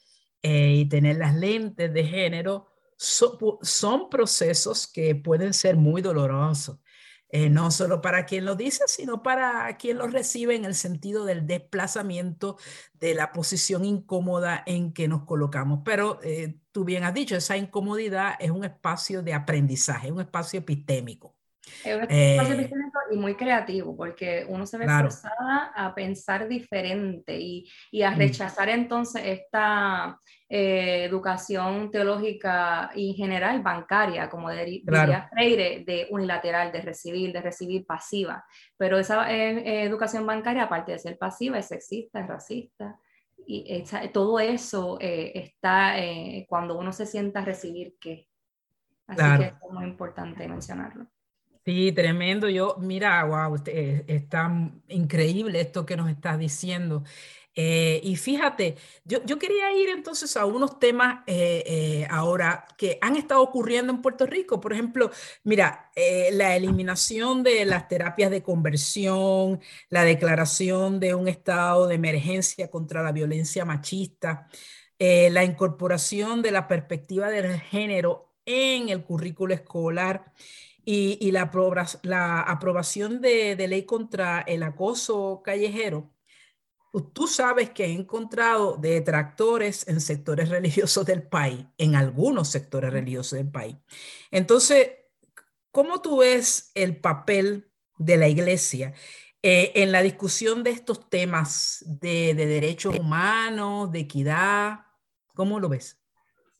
eh, y tener las lentes de género son procesos que pueden ser muy dolorosos. Eh, no solo para quien lo dice, sino para quien lo recibe en el sentido del desplazamiento de la posición incómoda en que nos colocamos. Pero eh, tú bien has dicho, esa incomodidad es un espacio de aprendizaje, un espacio epistémico. Es un espacio eh, y muy creativo, porque uno se ve forzada a pensar diferente y, y a mm. rechazar entonces esta eh, educación teológica y general bancaria, como diría Freire, de unilateral, de recibir, de recibir pasiva. Pero esa eh, educación bancaria, aparte de ser pasiva, es sexista, es racista. Y todo eso está cuando uno se sienta a recibir qué. Así que es muy importante mencionarlo. Sí, tremendo. Yo, mira, wow, eh, está increíble esto que nos estás diciendo. Eh, y fíjate, yo, yo, quería ir entonces a unos temas eh, ahora que han estado ocurriendo en Puerto Rico. Por ejemplo, mira, la eliminación de las terapias de conversión, la declaración de un estado de emergencia contra la violencia machista, la incorporación de la perspectiva del género en el currículo escolar y, la, la, aprobación de, ley contra el acoso callejero, tú sabes que he encontrado detractores en sectores religiosos del país, en algunos sectores religiosos del país. Entonces, ¿cómo tú ves el papel de la iglesia eh, en la discusión de estos temas de, de derechos humanos, de equidad? ¿Cómo lo ves?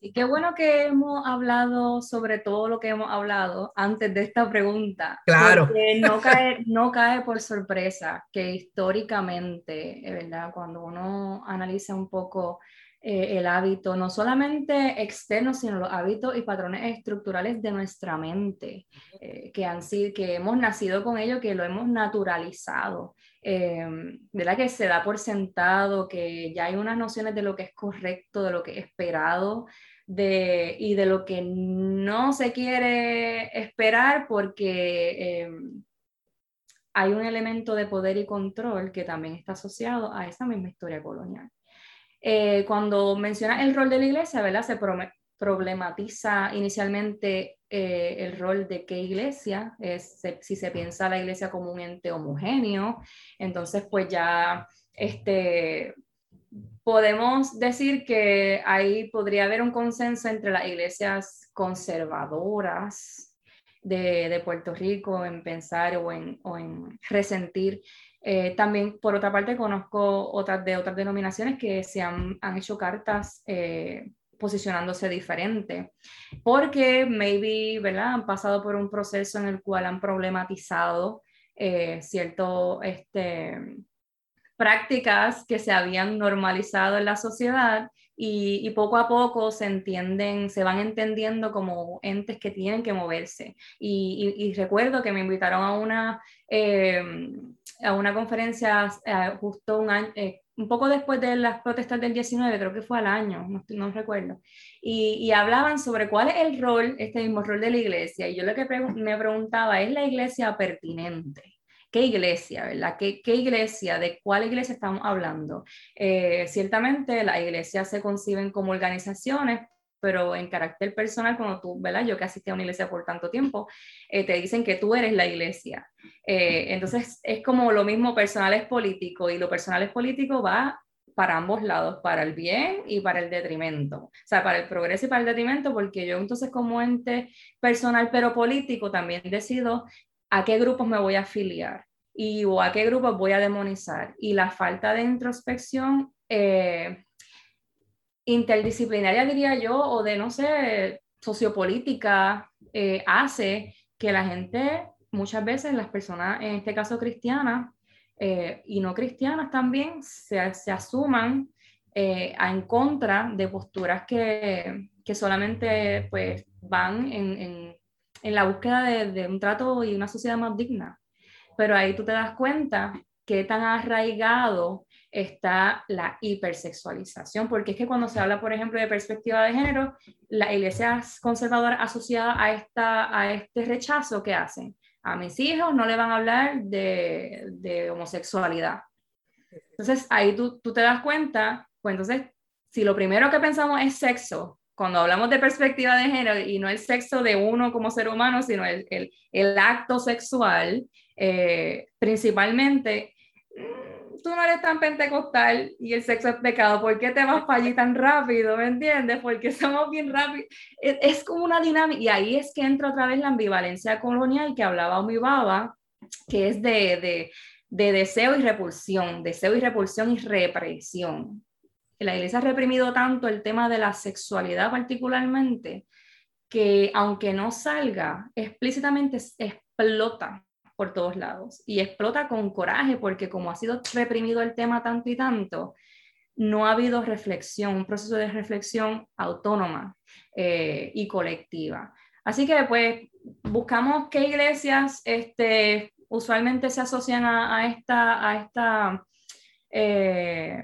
Y qué bueno que hemos hablado sobre todo lo que hemos hablado antes de esta pregunta. Claro. Porque no cae, no cae por sorpresa que históricamente, ¿verdad? Cuando uno analiza un poco eh, el hábito, no solamente externo, sino los hábitos y patrones estructurales de nuestra mente, eh, que, han sido, que hemos nacido con ello, que lo hemos naturalizado, eh, ¿verdad? Que se da por sentado, que ya hay unas nociones de lo que es correcto, de lo que es esperado, de, y de lo que no se quiere esperar porque eh, hay un elemento de poder y control que también está asociado a esa misma historia colonial. Eh, cuando menciona el rol de la iglesia, ¿verdad? Se problematiza inicialmente eh, el rol de qué iglesia, es, si se piensa la iglesia como un ente homogéneo, entonces pues ya este, podemos decir que ahí podría haber un consenso entre las iglesias conservadoras de, Puerto Rico en pensar o en, o en resentir eh, también, por otra parte, conozco otras de otras denominaciones que se han, han hecho cartas eh, posicionándose diferente, porque maybe, ¿verdad? Han pasado por un proceso en el cual han problematizado eh, cierto, este, prácticas que se habían normalizado en la sociedad y, poco a poco se entienden, se van entendiendo como entes que tienen que moverse. Y, recuerdo que me invitaron a una, em, a una conferencia eh, justo un año, eh, un poco después de las protestas del 19, creo que fue al año, no, no recuerdo, y, y, hablaban sobre cuál es el rol, este mismo rol de la iglesia. Y yo lo que me preguntaba, ¿es la iglesia pertinente? ¿Qué iglesia, verdad? ¿Qué, ¿Qué, iglesia? ¿De cuál iglesia estamos hablando? Eh, ciertamente las iglesias se conciben como organizaciones, pero en carácter personal, cuando tú, ¿verdad? Yo que asistí a una iglesia por tanto tiempo, eh, te dicen que tú eres la iglesia. Eh, entonces es como lo mismo personal es político y lo personal es político va para ambos lados, para el bien y para el detrimento. O sea, para el progreso y para el detrimento, porque yo entonces como ente personal pero político también decido a qué grupos me voy a afiliar y o a qué grupos voy a demonizar. Y la falta de introspección eh, interdisciplinaria, diría yo, o de, no sé, sociopolítica, eh, hace que la gente, muchas veces las personas, en este caso cristianas, eh, y no cristianas también, se, se asuman en contra de posturas que, que solamente pues, van en en la búsqueda de, un trato y una sociedad más digna. Pero ahí tú te das cuenta qué tan arraigado está la hipersexualización, porque es que cuando se habla, por ejemplo, de perspectiva de género, la iglesia conservadora asociada a, esta, a este rechazo, ¿qué hacen? A mis hijos no le van a hablar de, de homosexualidad. Entonces, ahí tú, tú te das cuenta, pues entonces, si lo primero que pensamos es sexo, cuando hablamos de perspectiva de género y no el sexo de uno como ser humano, sino el, el, acto sexual, eh, principalmente, mm, tú no eres tan pentecostal y el sexo es pecado, ¿por qué te vas para allí tan rápido? ¿Me entiendes? Porque somos bien rápidos. Es, como una dinámica, y ahí es que entra otra vez la ambivalencia colonial que hablaba mi baba, que es de, de, de deseo y repulsión, deseo y repulsión y represión la iglesia ha reprimido tanto el tema de la sexualidad particularmente, que aunque no salga explícitamente, explota por todos lados y explota con coraje porque como ha sido reprimido el tema tanto y tanto, no ha habido reflexión, un proceso de reflexión autónoma eh, y colectiva. Así que pues buscamos qué iglesias este, usualmente se asocian a, esta, a esta eh,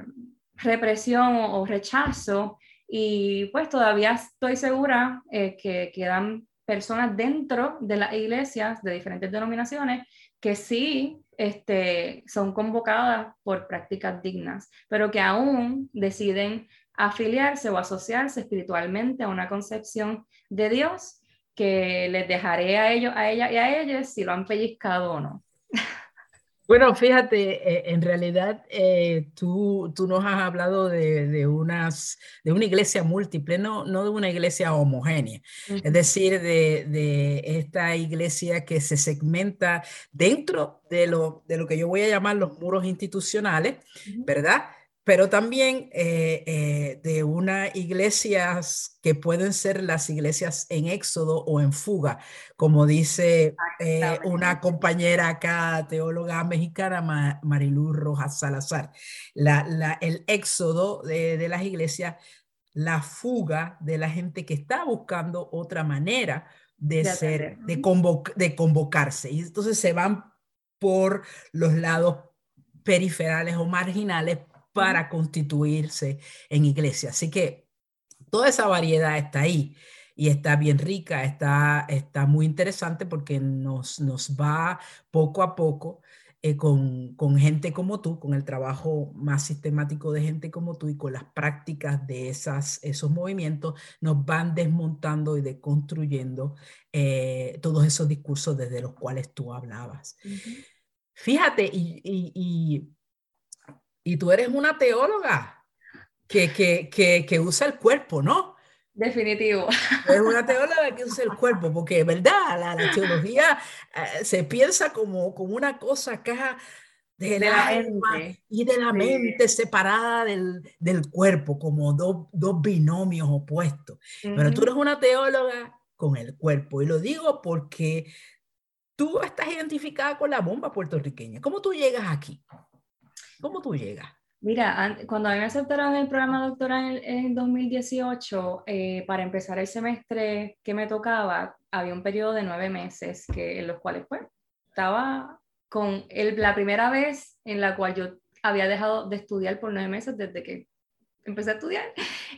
represión o, rechazo y pues todavía estoy segura eh, que quedan personas dentro de las iglesias de diferentes denominaciones que sí este, son convocadas por prácticas dignas, pero que aún deciden afiliarse o asociarse espiritualmente a una concepción de Dios que les dejaré a ellos, a ella y a ellos si lo han pellizcado o no. Bueno, fíjate, eh, en realidad eh, tú, tú, nos has hablado de, de, unas, de una iglesia múltiple, no, no de una iglesia homogénea, es decir, de, de, esta iglesia que se segmenta dentro de lo, de lo que yo voy a llamar los muros institucionales, ¿verdad? Pero también eh, eh, de unas iglesias que pueden ser las iglesias en éxodo o en fuga, como dice eh, una compañera acá, teóloga mexicana, Mariluz Rojas Salazar. La, el éxodo de, las iglesias, la fuga de la gente que está buscando otra manera de, ser, de, de convocarse. Y entonces se van por los lados periferales o marginales para constituirse en iglesia. Así que toda esa variedad está ahí y está bien rica, está, está muy interesante porque nos, nos va poco a poco eh, con, con, gente como tú, con el trabajo más sistemático de gente como tú y con las prácticas de esas, esos movimientos, nos van desmontando y deconstruyendo eh, todos esos discursos desde los cuales tú hablabas. Fíjate, y y tú eres una teóloga que, que, que, que usa el cuerpo, ¿no? Definitivo. Es una teóloga que usa el cuerpo, porque, ¿verdad? La, la teología eh, se piensa como, como una cosa acá de, la alma y de la mente separada del, del, cuerpo, como dos, dos binomios opuestos. Pero tú eres una teóloga con el cuerpo, y lo digo porque tú estás identificada con la bomba puertorriqueña. ¿Cómo tú llegas aquí? ¿Cómo tú llegas? Mira, cuando a mí me aceptaron el programa doctoral en, 2018, eh, para empezar el semestre que me tocaba, había un periodo de nueve meses que, en los cuales pues estaba con el, la primera vez en la cual yo había dejado de estudiar por nueve meses desde que empecé a estudiar.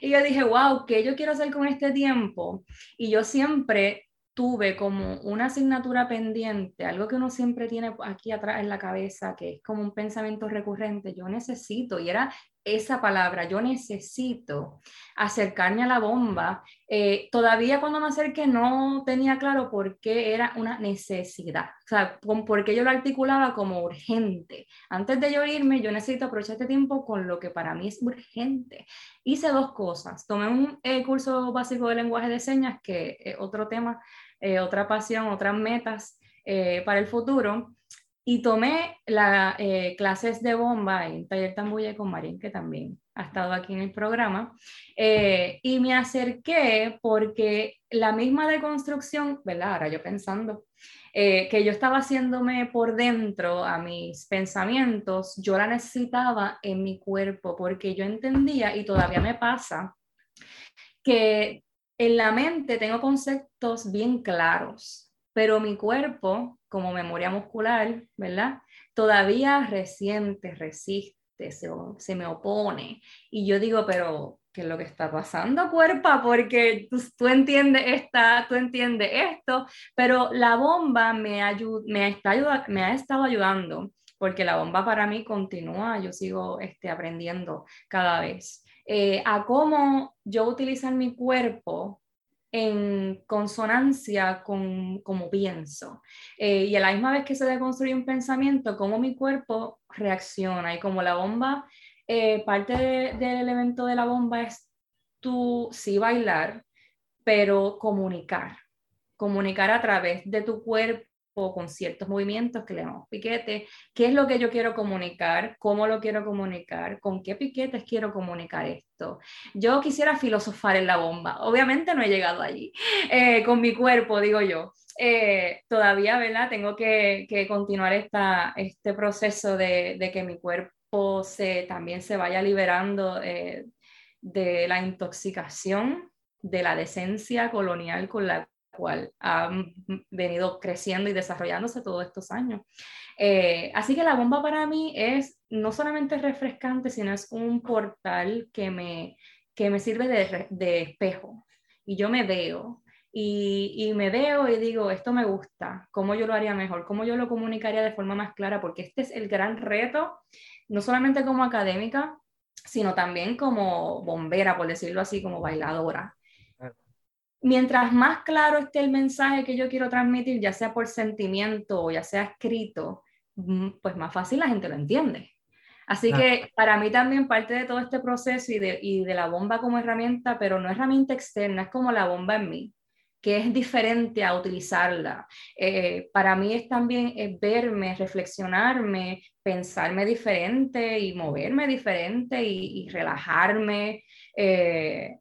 Y yo dije, wow, ¿qué yo quiero hacer con este tiempo? Y yo siempre tuve como una asignatura pendiente, algo que uno siempre tiene aquí atrás en la cabeza, que es como un pensamiento recurrente, yo necesito, y era esa palabra, yo necesito acercarme a la bomba. Eh, todavía cuando me acerqué no tenía claro por qué era una necesidad, o sea, por qué yo lo articulaba como urgente. Antes de yo irme, yo necesito aprovechar este tiempo con lo que para mí es urgente. Hice dos cosas. Tomé un eh, curso básico de lenguaje de señas, que es otro tema, eh, otra pasión, otras metas para el futuro. Y tomé las eh, clases de bomba en Taller Tambuya con Marín, que también ha estado aquí en el programa, eh, y me acerqué porque la misma deconstrucción, ¿verdad? Ahora yo pensando, eh, que yo estaba haciéndome por dentro a mis pensamientos, yo la necesitaba en mi cuerpo, porque yo entendía, y todavía me pasa, que en la mente tengo conceptos bien claros, pero mi cuerpo, como memoria muscular, ¿verdad? Todavía resiente, resiste, se, se me opone. Y yo digo, pero ¿qué es lo que está pasando, cuerpo? Porque tú, entiendes esta, tú entiendes esto, pero la bomba me, me, está me ha estado ayudando, porque la bomba para mí continúa, yo sigo este, aprendiendo cada vez. Eh, a cómo yo utilizar mi cuerpo en consonancia con cómo pienso. Eh, y a la misma vez que se deconstruye un pensamiento, cómo mi cuerpo reacciona y como la bomba, eh, parte del elemento de la bomba es tú sí bailar, pero comunicar, comunicar a través de tu cuerpo o con ciertos movimientos que le llamamos piquete, qué es lo que yo quiero comunicar, cómo lo quiero comunicar, con qué piquetes quiero comunicar esto. Yo quisiera filosofar en la bomba, obviamente no he llegado allí, eh, con mi cuerpo, digo yo. Eh, todavía, ¿verdad? Tengo que, que continuar esta, este proceso de, de, que mi cuerpo se, también se vaya liberando eh, de la intoxicación, de la decencia colonial con la cual ha venido creciendo y desarrollándose todos estos años. Eh, así que la bomba para mí es no solamente refrescante, sino es un portal que me, que me sirve de, de espejo. Y yo me veo, y, y, me veo y digo, esto me gusta, cómo yo lo haría mejor, cómo yo lo comunicaría de forma más clara, porque este es el gran reto, no solamente como académica, sino también como bombera, por decirlo así, como bailadora mientras más claro esté el mensaje que yo quiero transmitir, ya sea por sentimiento o ya sea escrito, pues más fácil la gente lo entiende. Así que para mí también parte de todo este proceso y de, y de, la bomba como herramienta, pero no herramienta externa, es como la bomba en mí. que es diferente a utilizarla. Eh, para mí es también verme, reflexionarme, pensarme diferente y moverme diferente y, relajarme, eh,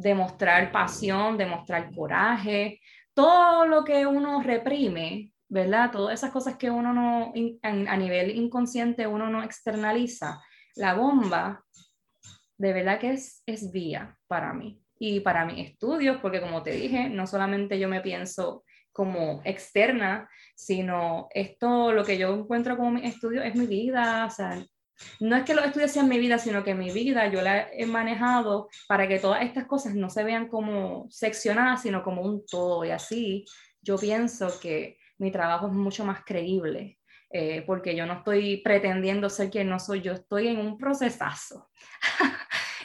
demostrar pasión, demostrar coraje, todo lo que uno reprime, ¿verdad? Todas esas cosas que uno no, a nivel inconsciente uno no externaliza. La bomba, de verdad que es, es vía para mí y para mis estudios, porque como te dije, no solamente yo me pienso como externa, sino esto, lo que yo encuentro como mi estudio es mi vida, o sea, no es que los estudios sean mi vida, sino que mi vida yo la he manejado para que todas estas cosas no se vean como seccionadas, sino como un todo, y así yo pienso que mi trabajo es mucho más creíble. Eh, porque yo no estoy pretendiendo ser quien no soy, yo estoy en un procesazo.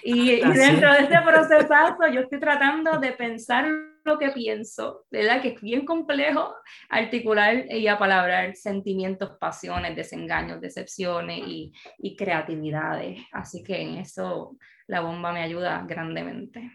Y, dentro de ese procesazo yo estoy tratando de pensar lo que pienso, ¿verdad? Que es bien complejo articular y apalabrar sentimientos, pasiones, desengaños, decepciones y, y creatividades. Así que en eso la bomba me ayuda grandemente.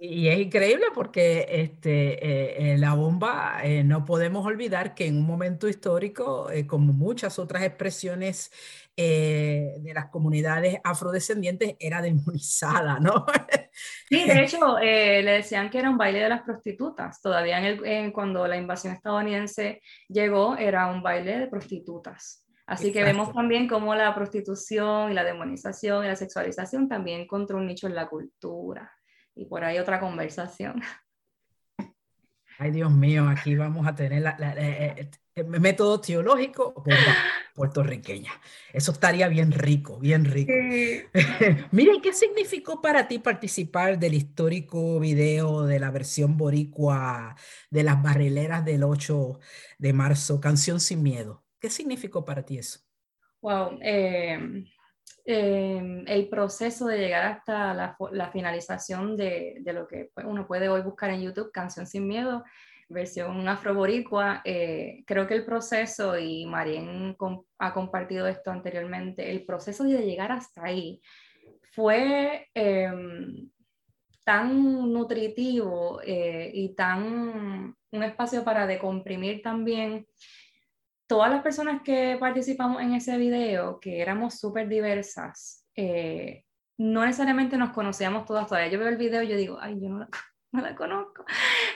Y es increíble porque este, eh, la bomba, eh, no podemos olvidar que en un momento histórico, eh, como muchas otras expresiones de las comunidades afrodescendientes, era demonizada, ¿no? Sí, de hecho, le decían que era un baile de las prostitutas. Todavía en el, cuando la invasión estadounidense llegó, era un baile de prostitutas. Así que vemos también cómo la prostitución y la demonización y la sexualización también encontró un nicho en la cultura y por ahí otra conversación. Ay, Dios mío, aquí vamos a tener la, eh, eh, método teológico puertorriqueña. Eso estaría bien rico, bien rico. Mire, ¿qué significó para ti participar del histórico video de la versión boricua de las barrileras del 8 de marzo, Canción sin Miedo? ¿Qué significó para ti eso? Wow, eh, Em, el proceso de llegar hasta la, finalización de, de, lo que pues, uno puede hoy buscar en YouTube, Canción sin Miedo, versión afroboricua. Eh, creo que el proceso, y Marien ha compartido esto anteriormente, el proceso de llegar hasta ahí fue em, tan nutritivo eh, y tan un espacio para decomprimir también todas las personas que participamos en ese video, que éramos súper diversas, eh, no necesariamente nos conocíamos todas todavía. Yo veo el video y yo digo, ay, yo no la, no la, conozco.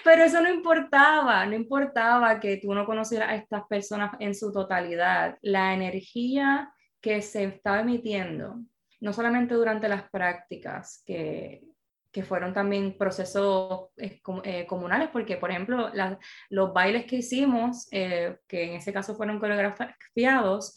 Pero eso no importaba, no importaba que tú no conocieras a estas personas en su totalidad. La energía que se estaba emitiendo, no solamente durante las prácticas, que que fueron también procesos eh, eh, comunales, porque por ejemplo los bailes que hicimos, eh, que en ese caso fueron coreografiados,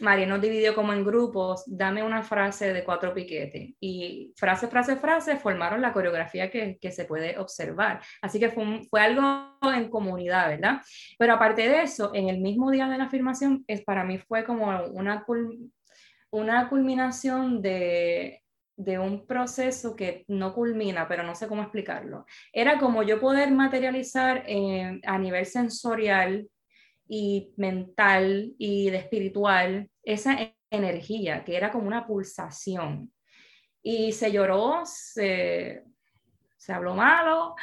María nos dividió como en grupos, dame una frase de cuatro piquetes y frase, frase, frase formaron la coreografía que, que se puede observar. Así que fue, fue, algo en comunidad, ¿verdad? Pero aparte de eso, en el mismo día de la afirmación, es, para mí fue como una, una culminación de de un proceso que no culmina, pero no sé cómo explicarlo. Era como yo poder materializar eh, a nivel sensorial y mental y de espiritual esa energía, que era como una pulsación. Y se lloró, se, se habló malo.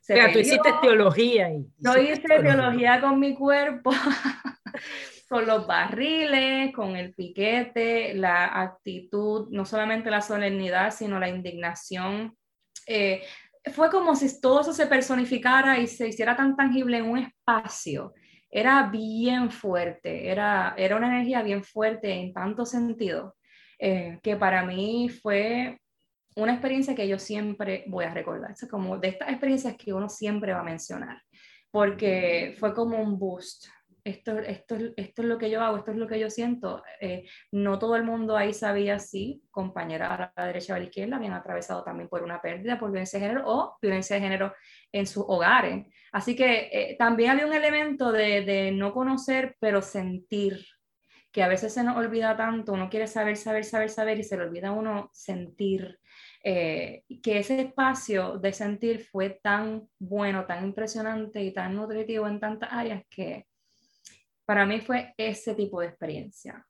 Se tú hiciste teología. Y, yo hice teología con mi cuerpo. con los barriles, con el piquete, la actitud, no solamente la solemnidad, sino la indignación. Eh, fue como si todo eso se personificara y se hiciera tan tangible en un espacio. Era bien fuerte, era, era una energía bien fuerte en tanto sentido, eh, que para mí fue una experiencia que yo siempre voy a recordar. Es como de estas experiencias que uno siempre va a mencionar, porque fue como un boost, esto, esto, esto es lo que yo hago, esto es lo que yo siento. Eh, no todo el mundo ahí sabía si compañera a la derecha o a la izquierda habían atravesado también por una pérdida, por violencia de género o violencia de género en sus hogares. Así que eh, también había un elemento de, de, no conocer, pero sentir, que a veces se nos olvida tanto, uno quiere saber, saber, saber, saber y se le olvida uno sentir. Eh, que ese espacio de sentir fue tan bueno, tan impresionante y tan nutritivo en tantas áreas que para mí fue ese tipo de experiencia,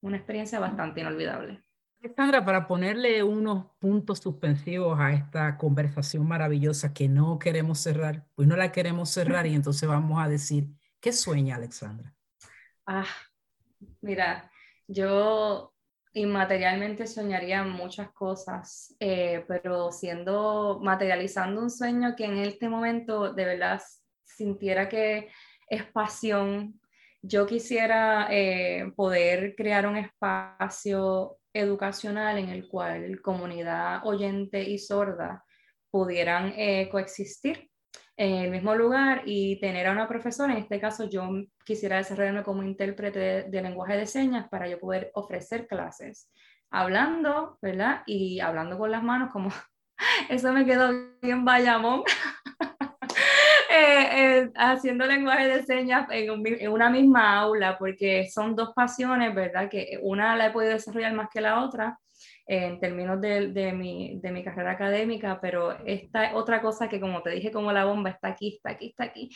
una experiencia bastante inolvidable. Alexandra, para ponerle unos puntos suspensivos a esta conversación maravillosa que no queremos cerrar, pues no la queremos cerrar y entonces vamos a decir, ¿qué sueña Alexandra? Ah, mira, yo inmaterialmente soñaría muchas cosas, eh, pero siendo, materializando un sueño que en este momento de verdad sintiera que es pasión. Yo quisiera eh, poder crear un espacio educacional en el cual comunidad oyente y sorda pudieran eh, coexistir en el mismo lugar y tener a una profesora, en este caso yo quisiera desarrollarme como intérprete de, lenguaje de señas para yo poder ofrecer clases, hablando, ¿verdad? Y hablando con las manos, como eso me quedó bien Bayamón. Eh, eh, haciendo lenguaje de señas en, en, una misma aula, porque son dos pasiones, ¿verdad? Que una la he podido desarrollar más que la otra en términos de, de, mi, de mi carrera académica, pero esta otra cosa que, como te dije, como la bomba está aquí, está aquí, está aquí.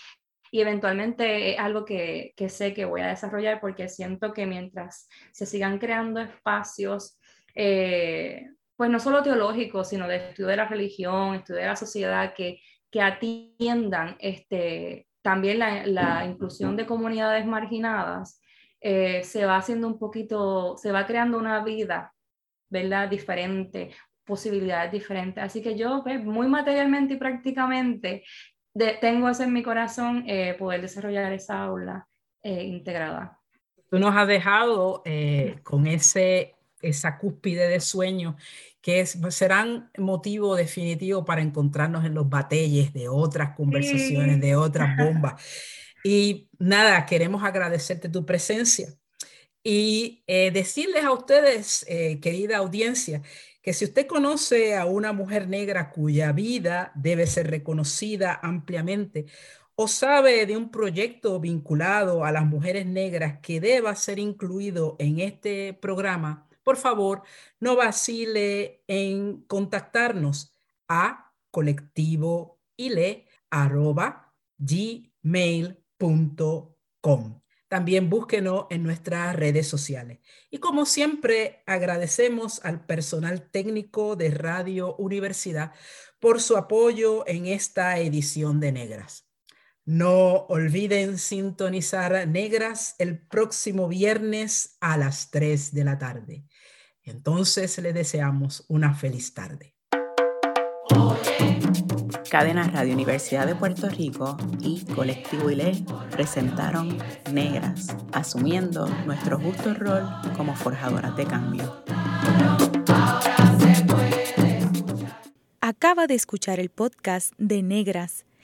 Y eventualmente es algo que, que sé que voy a desarrollar porque siento que mientras se sigan creando espacios, eh, pues no solo teológicos, sino de estudio de la religión, estudio de la sociedad, que que atiendan este, también la, inclusión de comunidades marginadas, eh, se va haciendo un poquito, se va creando una vida, ¿verdad? Diferente, posibilidades diferentes. Así que yo, pues, muy materialmente y prácticamente, tengo eso en mi corazón, eh, poder desarrollar esa aula eh, integrada. Tú nos has dejado con ese, esa cúspide de sueño que serán motivo definitivo para encontrarnos en los batalles de otras conversaciones, de otras bombas. Y nada, queremos agradecerte tu presencia y eh, decirles a ustedes, eh, querida audiencia, que si usted conoce a una mujer negra cuya vida debe ser reconocida ampliamente, o sabe de un proyecto vinculado a las mujeres negras que deba ser incluido en este programa, por favor, no vacile en contactarnos a colectivoile.gmail.com. También búsquenos en nuestras redes sociales. Y como siempre, agradecemos al personal técnico de Radio Universidad por su apoyo en esta edición de Negras. No olviden sintonizar Negras el próximo viernes a las 3 de la tarde. Entonces le deseamos una feliz tarde. Cadena Radio Universidad de Puerto Rico y Colectivo ILE presentaron Negras, asumiendo nuestro justo rol como forjadoras de cambio. Acaba de escuchar el podcast de Negras